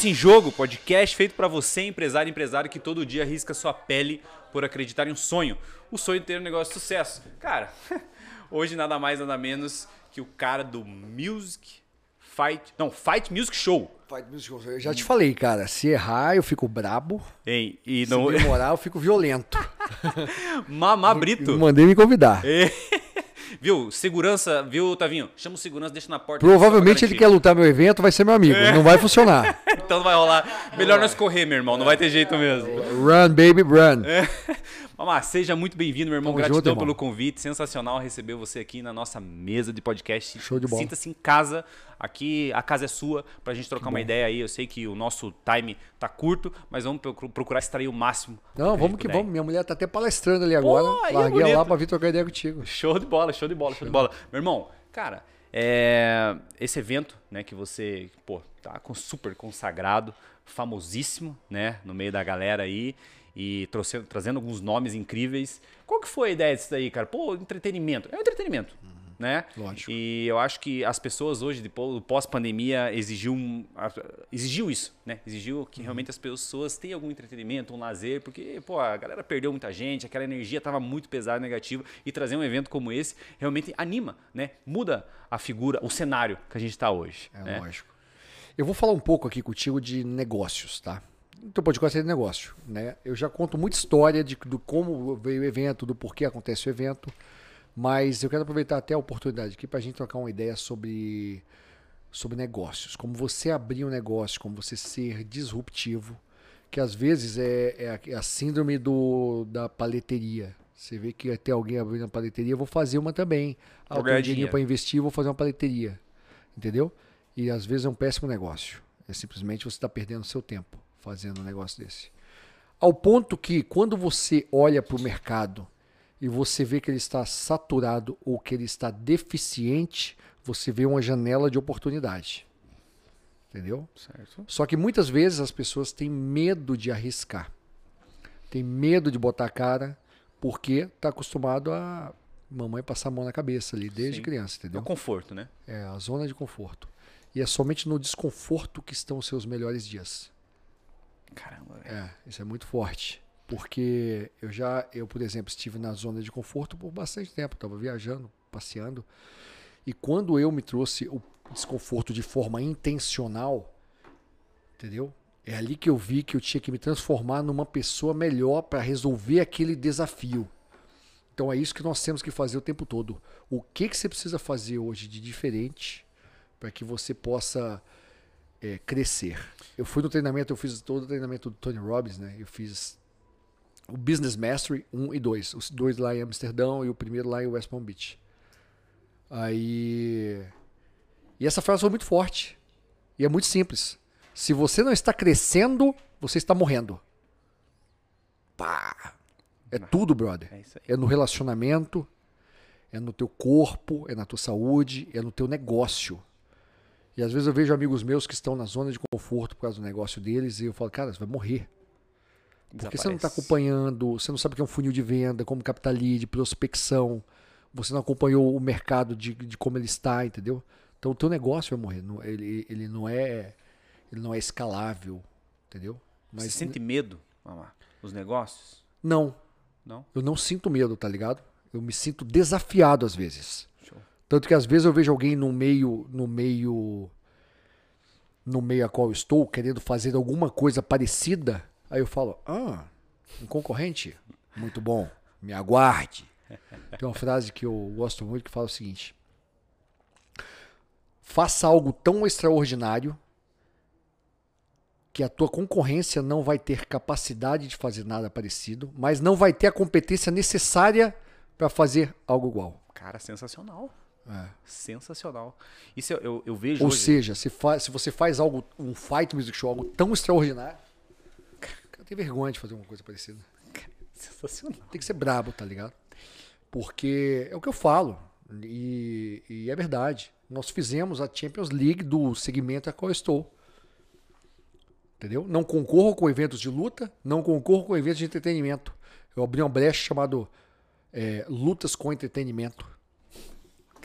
Negócio em Jogo, podcast feito para você, empresário empresário que todo dia arrisca sua pele por acreditar em um sonho. O sonho de ter um negócio de sucesso. Cara, hoje nada mais nada menos que o cara do Music Fight, não, Fight Music Show. Fight Music Show. Eu já te falei, cara, se errar eu fico brabo. Hein, e Se não demorar eu fico violento. Mamá Brito. Mandei me convidar. Viu? Segurança, viu, Tavinho? Chama o segurança, deixa na porta. Provavelmente ele quer lutar meu evento, vai ser meu amigo. É. Não vai funcionar. Então não vai rolar. Melhor nós correr, meu irmão. Não vai ter jeito mesmo. Run, baby, run. É. Mamá, seja muito bem-vindo, meu irmão. Tamo Gratidão junto, irmão. pelo convite. Sensacional receber você aqui na nossa mesa de podcast. Show de bola. Sinta-se em casa. Aqui a casa é sua pra gente trocar uma ideia aí. Eu sei que o nosso time tá curto, mas vamos procu- procurar extrair o máximo. Não, vamos que vamos. Minha mulher tá até palestrando ali agora. aí é Larguei bonito. lá pra vir trocar ideia contigo. Show de bola, show de bola, show de bola. Meu irmão, cara, é, esse evento, né, que você, pô, tá com- super consagrado, famosíssimo, né, no meio da galera aí e trouxe- trazendo alguns nomes incríveis. Qual que foi a ideia disso daí, cara? Pô, entretenimento. É um entretenimento, né? lógico. E eu acho que as pessoas hoje, depois do pós-pandemia, exigiu, um- exigiu isso, né? Exigiu que realmente as pessoas tenham algum entretenimento, um lazer, porque, pô, a galera perdeu muita gente, aquela energia estava muito pesada, negativa, e trazer um evento como esse realmente anima, né? Muda a figura, o cenário que a gente está hoje. É né? lógico. Eu vou falar um pouco aqui contigo de negócios, tá? Então podcast é de negócio, né? Eu já conto muita história de do como veio o evento, do porquê acontece o evento, mas eu quero aproveitar até a oportunidade aqui para a gente trocar uma ideia sobre sobre negócios, como você abrir um negócio, como você ser disruptivo, que às vezes é, é a, é síndrome do, da paleteria. Você vê que até alguém abrindo uma paleteria, vou fazer uma também. Ah, eu ganhar tenho dinheirinho dinheiro. para investir, vou fazer uma paleteria. Entendeu? E às vezes é um péssimo negócio. É simplesmente você está perdendo seu tempo fazendo um negócio desse. Ao ponto que quando você olha para o mercado e você vê que ele está saturado ou que ele está deficiente, você vê uma janela de oportunidade. Entendeu? Certo. Só que muitas vezes as pessoas têm medo de arriscar. Tem medo de botar a cara porque está acostumado a mamãe passar a mão na cabeça ali desde Sim. criança, É entendeu? o conforto, né? É a zona de conforto. E é somente no desconforto que estão os seus melhores dias. Caramba, velho. É, isso é muito forte. Porque eu já, eu, por exemplo, estive na zona de conforto por bastante tempo. Estava viajando, passeando. E quando eu me trouxe o desconforto de forma intencional, entendeu? É ali que eu vi que eu tinha que me transformar numa pessoa melhor para resolver aquele desafio. Então é isso que nós temos que fazer o tempo todo. O que, que você precisa fazer hoje de diferente para que você possa é, crescer? Eu fui no treinamento, eu fiz todo o treinamento do Tony Robbins, né? Eu fiz o Business Mastery 1 e 2. Os dois lá em Amsterdão e o primeiro lá em West Palm Beach. Aí. E essa frase foi muito forte. E é muito simples. Se você não está crescendo, você está morrendo. Pá! É tudo, brother. É. É no relacionamento, é no teu corpo, é na tua saúde, é no teu negócio. E às vezes eu vejo amigos meus que estão na zona de conforto por causa do negócio deles e eu falo, cara, você vai morrer. Porque você não está acompanhando, você não sabe o que é um funil de venda, como captar lead, prospecção, você não acompanhou o mercado de, de como ele está, entendeu? Então o teu negócio vai morrer. Ele, ele não é ele não é escalável, entendeu? Você sente medo, mamá, dos negócios? não, Não? eu não sinto medo, tá ligado? Eu me sinto desafiado às vezes. Tanto que às vezes eu vejo alguém no meio, no meio, no meio a qual eu estou, querendo fazer alguma coisa parecida, aí eu falo, ah, um concorrente? Muito bom, me aguarde. Tem uma frase que eu gosto muito que fala o seguinte: faça algo tão extraordinário que a tua concorrência não vai ter capacidade de fazer nada parecido, mas não vai ter a competência necessária para fazer algo igual. Cara, sensacional. É. Sensacional. Isso eu, eu, eu vejo Ou hoje. seja, se, fa- se você faz algo, um fight music show, algo tão extraordinário, cara, tem vergonha de fazer uma coisa parecida. Sensacional. Tem que ser brabo, tá ligado? Porque é o que eu falo. E, e é verdade. Nós fizemos a Champions League do segmento a qual eu estou. Entendeu? Não concorro com eventos de luta, não concorro com eventos de entretenimento. Eu abri uma brecha chamado é, Lutas com Entretenimento.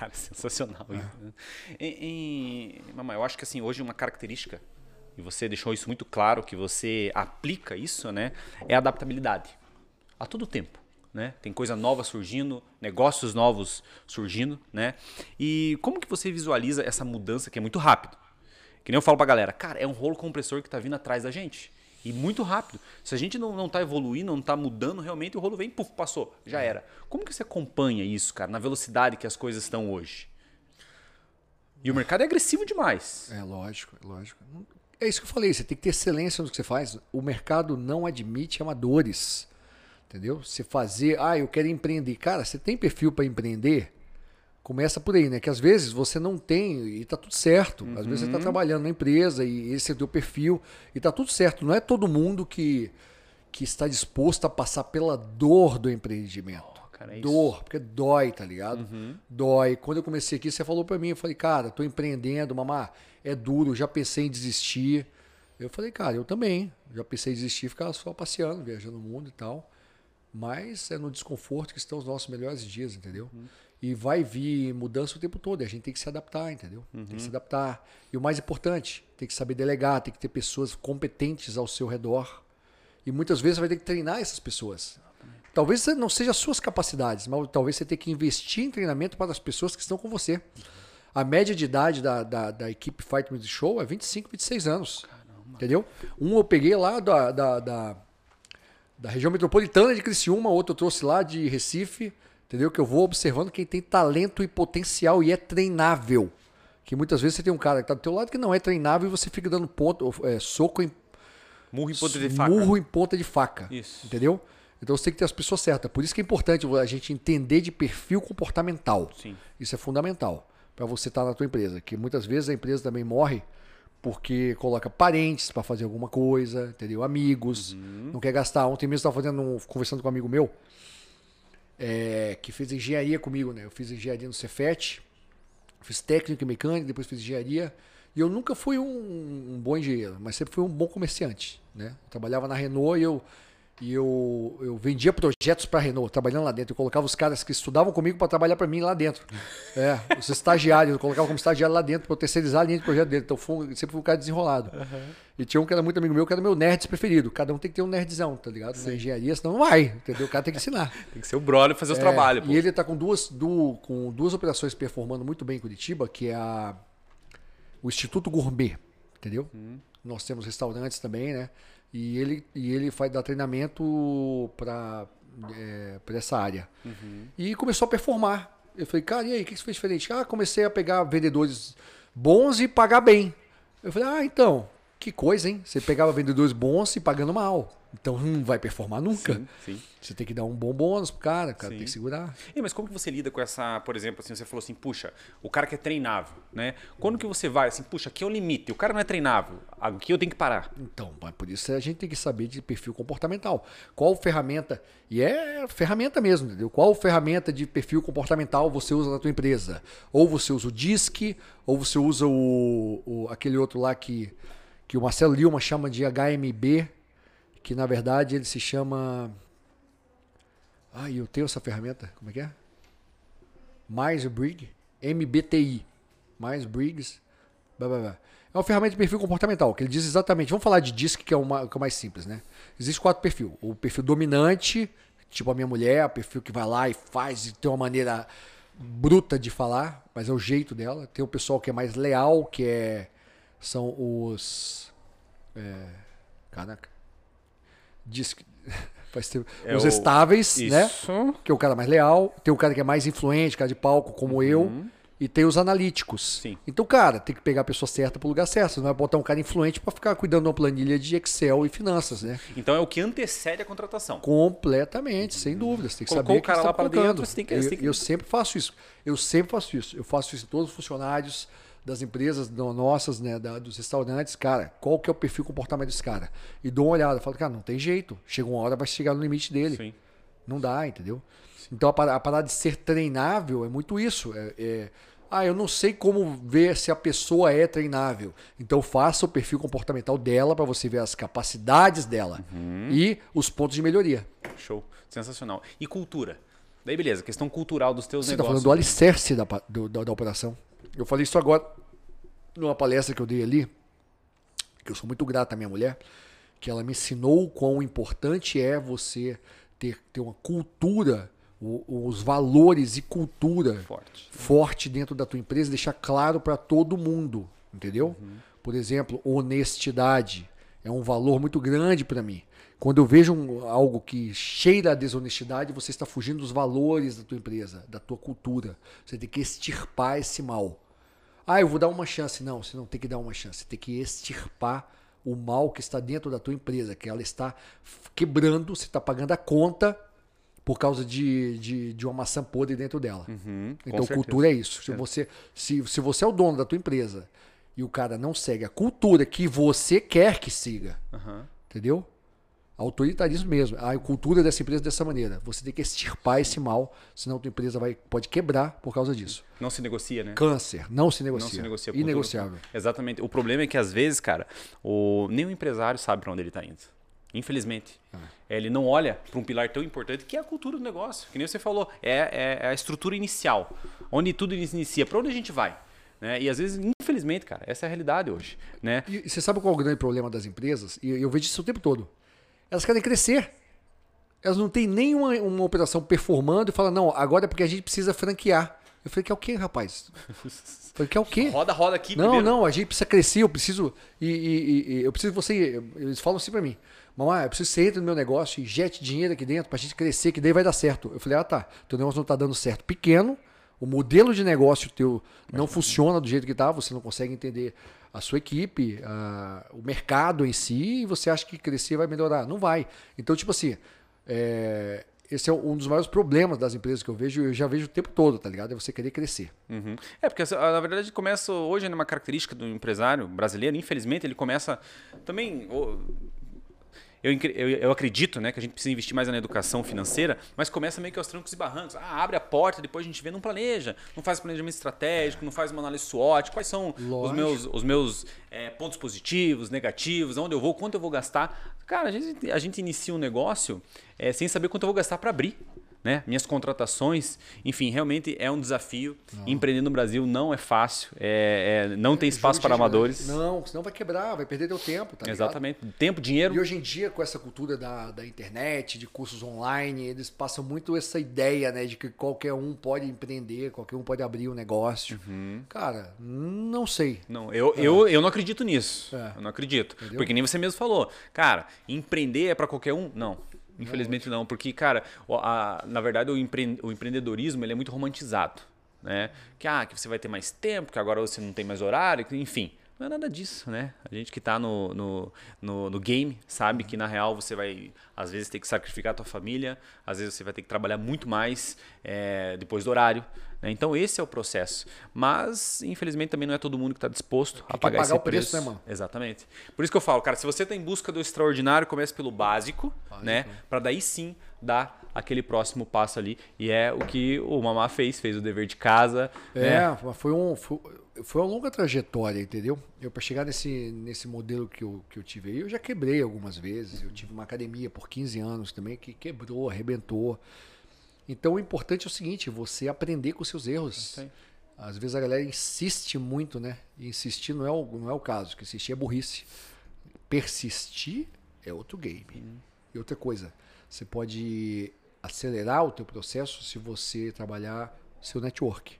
Cara, sensacional isso. né? Mamãe, eu acho que assim, hoje uma característica e você deixou isso muito claro, que você aplica isso, né? É a adaptabilidade. A todo tempo. Né? Tem coisa nova surgindo, negócios novos surgindo, né? E como que você visualiza essa mudança que é muito rápido? Que nem eu falo pra galera, cara, é um rolo compressor que tá vindo atrás da gente. E muito rápido. Se a gente não, não tá evoluindo, não tá mudando, realmente o rolo vem, puf, passou, já era. Como que você acompanha isso, cara, na velocidade que as coisas estão hoje? E o mercado é agressivo demais. É lógico, é lógico. É isso que eu falei, você tem que ter excelência no que você faz. O mercado não admite amadores. Entendeu? Você fazer, ah, eu quero empreender. Cara, você tem perfil para empreender? Começa por aí, né? Que às vezes você não tem e tá tudo certo. Às vezes você está uhum. trabalhando na empresa e esse é o teu perfil e tá tudo certo. Não é todo mundo que, que está disposto a passar pela dor do empreendimento. Oh, cara, é dor, porque dói, tá ligado? Uhum. Dói. Quando eu comecei aqui, você falou para mim, eu falei, cara, tô empreendendo, mamá, é duro, já pensei em desistir. Eu falei, cara, eu também. Já pensei em desistir, ficar só passeando, viajando o mundo e tal. Mas é no desconforto que estão os nossos melhores dias, entendeu? Uhum. E vai vir mudança o tempo todo. E a gente tem que se adaptar, entendeu? Uhum. Tem que se uhum. adaptar. E o mais importante, tem que saber delegar, tem que ter pessoas competentes ao seu redor. E muitas vezes você vai ter que treinar essas pessoas. Talvez não seja as suas capacidades, mas talvez você tenha que investir em treinamento para as pessoas que estão com você. A média de idade da, da, da equipe Fight Music Show é 25, 26 anos. Caramba. Entendeu? Um eu peguei lá da, da, da, da região metropolitana de Criciúma, outro eu trouxe lá de Recife, entendeu? Que eu vou observando quem tem talento e potencial e é treinável. Que muitas vezes você tem um cara que está do teu lado que não é treinável e você fica dando ponto, é, soco em. Murro em ponta de faca. Murro em ponta de faca. Isso. Entendeu? Então você tem que ter as pessoas certas. Por isso que é importante a gente entender de perfil comportamental. Sim. Isso é fundamental para você estar tá na tua empresa. Que muitas vezes a empresa também morre porque coloca parentes para fazer alguma coisa, entendeu? Amigos, uhum. não quer gastar. Ontem mesmo estava fazendo um, conversando com um amigo meu é, que fez engenharia comigo, né? Eu fiz engenharia no Cefet, fiz técnico e mecânica, depois fiz engenharia. E eu nunca fui um, um, bom engenheiro, mas sempre fui um bom comerciante, né? Eu trabalhava na Renault e eu e eu, eu vendia projetos para a Renault, trabalhando lá dentro. Eu colocava os caras que estudavam comigo para trabalhar para mim lá dentro. É, os estagiários, eu colocava como estagiário lá dentro para eu terceirizar a linha de projeto dele. Então sempre fui um cara desenrolado. Uhum. E tinha um que era muito amigo meu, que era meu nerd preferido. Cada um tem que ter um nerdzão, tá ligado? Sim. Na engenharia, senão não vai, entendeu? O cara tem que ensinar. tem que ser o brother fazer os é, trabalhos. E ele tá com duas, du, com duas operações performando muito bem em Curitiba, que é a, o Instituto Gourmet, entendeu? Hum. Nós temos restaurantes também, né? E ele, e ele faz dar treinamento para é, essa área. Uhum. E começou a performar. Eu falei, cara, e aí, o que você fez diferente? Ah, comecei a pegar vendedores bons e pagar bem. Eu falei, ah, então, que coisa, hein? Você pegava vendedores bons e pagando mal. Então não vai performar nunca. Sim, sim. Você tem que dar um bom bônus pro cara, o cara sim. tem que segurar. E, mas como que você lida com essa, por exemplo, assim, você falou assim, puxa, o cara que é treinável, né? Quando que você vai assim, puxa, aqui é o limite, o cara não é treinável, aqui eu tenho que parar. Então, por isso a gente tem que saber de perfil comportamental. Qual ferramenta, e é ferramenta mesmo, entendeu? Qual ferramenta de perfil comportamental você usa na tua empresa? Ou você usa o DISC, ou você usa o, o aquele outro lá que, que o Marcelo Lima chama de HMB, que na verdade ele se chama. Ah, eu tenho essa ferramenta, como é que é? Mais Briggs, MBTI. Mais Briggs. Blá, blá, blá. É uma ferramenta de perfil comportamental, que ele diz exatamente. Vamos falar de DISC, que é, uma, que é o mais simples, né? Existem quatro perfis. O perfil dominante, tipo a minha mulher, o perfil que vai lá e faz e tem uma maneira bruta de falar, mas é o jeito dela. Tem o pessoal que é mais leal, que é são os. É, caraca diz que faz tempo, é os o... estáveis, né? Né? Que é o cara mais leal. Tem o cara que é mais influente, cara de palco, como uhum. eu. E tem os analíticos. Sim. Então, cara, tem que pegar a pessoa certa pro lugar certo. Você não vai botar um cara influente para ficar cuidando de uma planilha de Excel e finanças, né? Então é o que antecede a contratação. Completamente, sem dúvidas. Tem que Colocou saber o cara lá para dentro, você tem que, eu, tem que... eu sempre faço isso. Eu sempre faço isso. Eu faço isso em todos os funcionários das empresas nossas, né, da, dos restaurantes, cara, qual que é o perfil comportamento desse cara? E dou uma olhada, falo, cara, não tem jeito. Chega uma hora, vai chegar no limite dele. Sim. Não dá, entendeu? Sim. Então a parada, a parada, de ser treinável é muito isso. É, é, ah, eu não sei como ver se a pessoa é treinável. Então faça o perfil comportamental dela para você ver as capacidades dela uhum. e os pontos de melhoria. Show, sensacional. E cultura? Daí beleza, questão cultural dos teus você negócios. Você está falando do alicerce da, do, da, da operação. Eu falei isso agora numa palestra que eu dei ali. que eu sou muito grato à minha mulher, que ela me ensinou o quão importante é você ter, ter uma cultura, o- os valores e cultura Forte. forte dentro da tua empresa, deixar claro para todo mundo, entendeu? Por exemplo, honestidade é um valor muito grande para mim. Quando eu vejo um- algo que cheira a desonestidade, você está fugindo dos valores da tua empresa, da tua cultura. Você tem que extirpar esse mal. Ah, eu vou dar uma chance. Não, você não tem que dar uma chance. Você tem que extirpar o mal que está dentro da tua empresa, que ela está quebrando, você está pagando a conta por causa de, de, de uma maçã podre dentro dela. Uhum, Então, cultura é isso. Se você, se, se você é o dono da tua empresa e o cara não segue a cultura que você quer que siga, Aham. entendeu? Autoritarismo mesmo. A cultura dessa empresa é dessa maneira. Você tem que extirpar esse mal, senão a tua empresa vai, pode quebrar por causa disso. Não se negocia, né? Câncer, não se negocia. Não se negocia. Inegociável. Exatamente. O problema é que às vezes, cara, o... nem o empresário sabe para onde ele está indo. Infelizmente. Ah. Ele não olha para um pilar tão importante que é a cultura do negócio. Que nem você falou, é, é a estrutura inicial. Onde tudo inicia. Para onde a gente vai? Né? E às vezes, infelizmente, cara, essa é a realidade hoje. Né? E, você sabe qual é o grande problema das empresas? E eu vejo isso o tempo todo. Elas querem crescer. Elas não têm nenhuma uma operação performando e falam, não, agora é porque a gente precisa franquear. Eu falei, que é o quê, rapaz? Eu falei, que é o quê? Roda, roda aqui Não, primeiro. não, a gente precisa crescer, eu preciso. E, e- e- eu preciso que você. Eles falam assim pra mim, mamãe, eu preciso que você entre no meu negócio e jete dinheiro aqui dentro pra gente crescer, que daí vai dar certo. Eu falei, ah tá, teu negócio não tá dando certo. Pequeno, o modelo de negócio teu não funciona do jeito que tá, você não consegue entender a sua equipe, a- o mercado em si, e você acha que crescer vai melhorar. Não vai. Então, tipo assim, é, esse é um dos maiores problemas das empresas que eu vejo, eu já vejo o tempo todo, tá ligado? É você querer crescer. Uhum. É, porque na verdade começa hoje né, uma característica do empresário brasileiro, infelizmente, ele começa também. Eu, eu, eu acredito né, que a gente precisa investir mais na educação financeira, mas começa meio que aos trancos e barrancos. Ah, abre a porta, depois a gente vê, não planeja, não faz planejamento estratégico, não faz uma análise SWOT, quais são os Lógico. meus, os meus eh, pontos positivos, negativos, onde eu vou, quanto eu vou gastar. Cara, a gente, a gente inicia um negócio eh, sem saber quanto eu vou gastar para abrir. Né? Minhas contratações, enfim, realmente é um desafio. Empreender no Brasil não é fácil, é, é- não tem espaço Jogo para de amadores. Não, senão vai quebrar, vai perder teu tempo, tá? Exatamente. Tempo, dinheiro. E hoje em dia, com essa cultura da, da internet, de cursos online, eles passam muito essa ideia, né, de que qualquer um pode empreender, qualquer um pode abrir um negócio. Uhum. Cara, não sei. Não, eu, eu, eu não acredito nisso. É. Eu não acredito. Entendeu? Porque nem você mesmo falou. Cara, empreender é para qualquer um? Não. Infelizmente não. Porque, cara, a- na verdade o, empre- o empreendedorismo ele é muito romantizado. Né? Que, ah, que você vai ter mais tempo, que agora você não tem mais horário, enfim. Não é nada disso, né? A gente que tá no, no, no, no game sabe que na real você vai, às vezes, ter que sacrificar a tua família, às vezes você vai ter que trabalhar muito mais é, depois do horário. né? Então esse é o processo. Mas, infelizmente, também não é todo mundo que está disposto a pagar pagar esse o preço, preço. né, mano? Exatamente. Por isso que eu falo, cara, se você está em busca do extraordinário, comece pelo básico, né? Para daí sim dar aquele próximo passo ali. E é o que o Mamá fez, fez o dever de casa. É, né? foi, um, foi, foi uma longa trajetória, entendeu? Eu, para chegar nesse, nesse modelo que eu, que eu tive aí, eu já quebrei algumas vezes. Eu tive uma academia por 15 anos também que quebrou, arrebentou. Então o importante é o seguinte, você aprender com seus erros. Aí. Às vezes a galera insiste muito, né? E insistir não é o, não é o caso, que insistir é burrice. Persistir é outro game. E outra coisa, você pode acelerar o teu processo se você trabalhar seu network.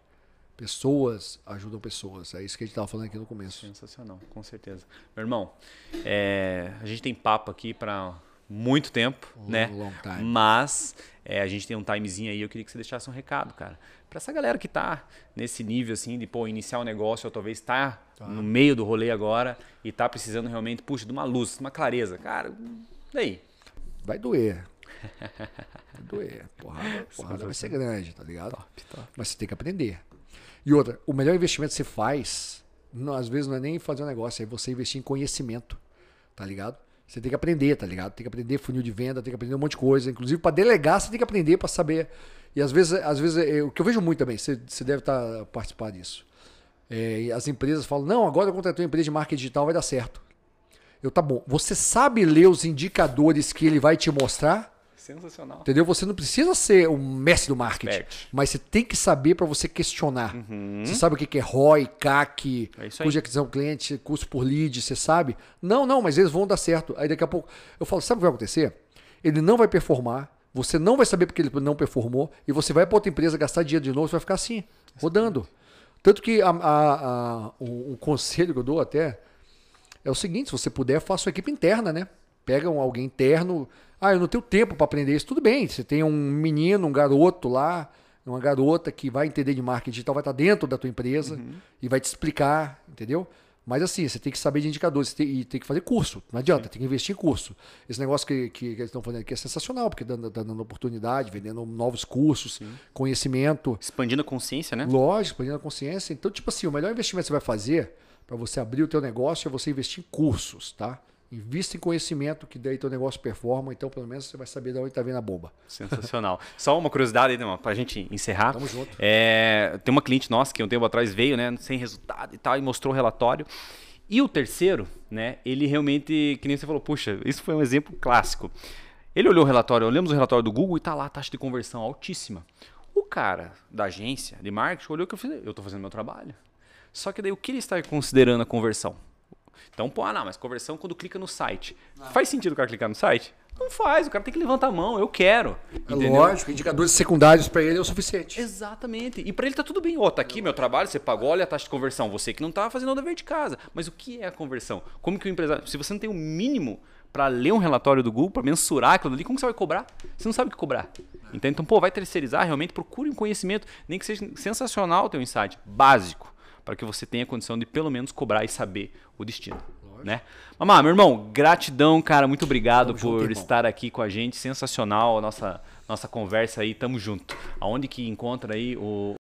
Pessoas ajudam pessoas. É isso que a gente estava falando aqui no começo. Sensacional, com certeza. Meu irmão, é, a gente tem papo aqui para muito tempo, Long, né? long time. Mas é, a gente tem um timezinho aí, eu queria que você deixasse um recado, cara. Para essa galera que tá nesse nível assim de pô, iniciar um negócio ou talvez tá, no meio do rolê agora e tá precisando realmente, puxa, de uma luz, de uma clareza. Cara, daí. Vai doer. Vai doer. Porrada, porrada vai ser grande, tá ligado? Mas você tem que aprender. E outra, o melhor investimento que você faz, não, às vezes não é nem fazer um negócio, é você investir em conhecimento, tá ligado? Você tem que aprender, tá ligado? Tem que aprender funil de venda, tem que aprender um monte de coisa. Inclusive, para delegar, você tem que aprender para saber. E às vezes, às vezes é, o que eu vejo muito também, você, você deve estar participar disso. É, as empresas falam: não, agora eu contratei uma empresa de marketing digital, vai dar certo. Eu, tá bom. Você sabe ler os indicadores que ele vai te mostrar? Sensacional. Entendeu? Você não precisa ser o mestre do marketing, Expert. mas você tem que saber para você questionar. Uhum. Você sabe o que é ROI, CAC, É custo de aquisição cliente, custo por lead, você sabe? Não, não, mas eles vão dar certo. Aí daqui a pouco eu falo, sabe o que vai acontecer? Ele não vai performar, você não vai saber porque ele não performou e você vai para outra empresa gastar dinheiro de novo, você vai ficar assim, rodando. Tanto que a- a- a- um, um conselho que eu dou até é o seguinte: se você puder, faça sua equipe interna, né? Pega um, alguém interno. Ah, eu não tenho tempo para aprender isso. Tudo bem, você tem um menino, um garoto lá, uma garota que vai entender de marketing digital, vai estar dentro da tua empresa e vai te explicar, entendeu? Mas assim, você tem que saber de indicadores tem- e tem que fazer curso. Não adianta, tem que investir em curso. Esse negócio que, que, que eles estão fazendo aqui é sensacional, porque dando, dando oportunidade, vendendo novos cursos, conhecimento. Expandindo a consciência, né? Lógico, expandindo a consciência. Então, tipo assim, o melhor investimento que você vai fazer para você abrir o teu negócio é você investir em cursos, tá? Invista em conhecimento que daí teu negócio performa, então pelo menos você vai saber de onde tá vindo a bomba. Sensacional. Só uma curiosidade aí, né, pra gente encerrar. Tamo junto. É, tem uma cliente nossa que um tempo atrás veio, né, sem resultado e tal, e mostrou o relatório. E o terceiro, né, ele realmente, que nem você falou, puxa, isso foi um exemplo clássico. Ele olhou o relatório, olhamos o relatório do Google e tá lá a taxa de conversão altíssima. O cara da agência de marketing olhou que eu fiz, eu tô fazendo meu trabalho. Só que daí o que ele está considerando a conversão? Então, pô, ah, não, mas conversão quando clica no site. Faz sentido o cara clicar no site? Não faz, o cara tem que levantar a mão, eu quero. É entendeu? lógico, indicadores secundários para ele é o suficiente. Exatamente. E pra ele tá tudo bem. Ó, tá aqui meu trabalho, você pagou, olha a taxa de conversão. Você que não tá fazendo o dever de casa. Mas o que é a conversão? Como que o empresário. Se você não tem o mínimo pra ler um relatório do Google, pra mensurar aquilo ali, como que você vai cobrar? Você não sabe o que cobrar. Então, então, pô, vai terceirizar, realmente procure um conhecimento, nem que seja sensacional o teu insight, básico, para que você tenha condição de pelo menos cobrar e saber o destino. Né? Mamá, meu irmão, gratidão, cara. Muito obrigado Tamo por junto, estar aqui com a gente. Sensacional a nossa, nossa conversa aí. Tamo junto. Aonde que encontra aí o,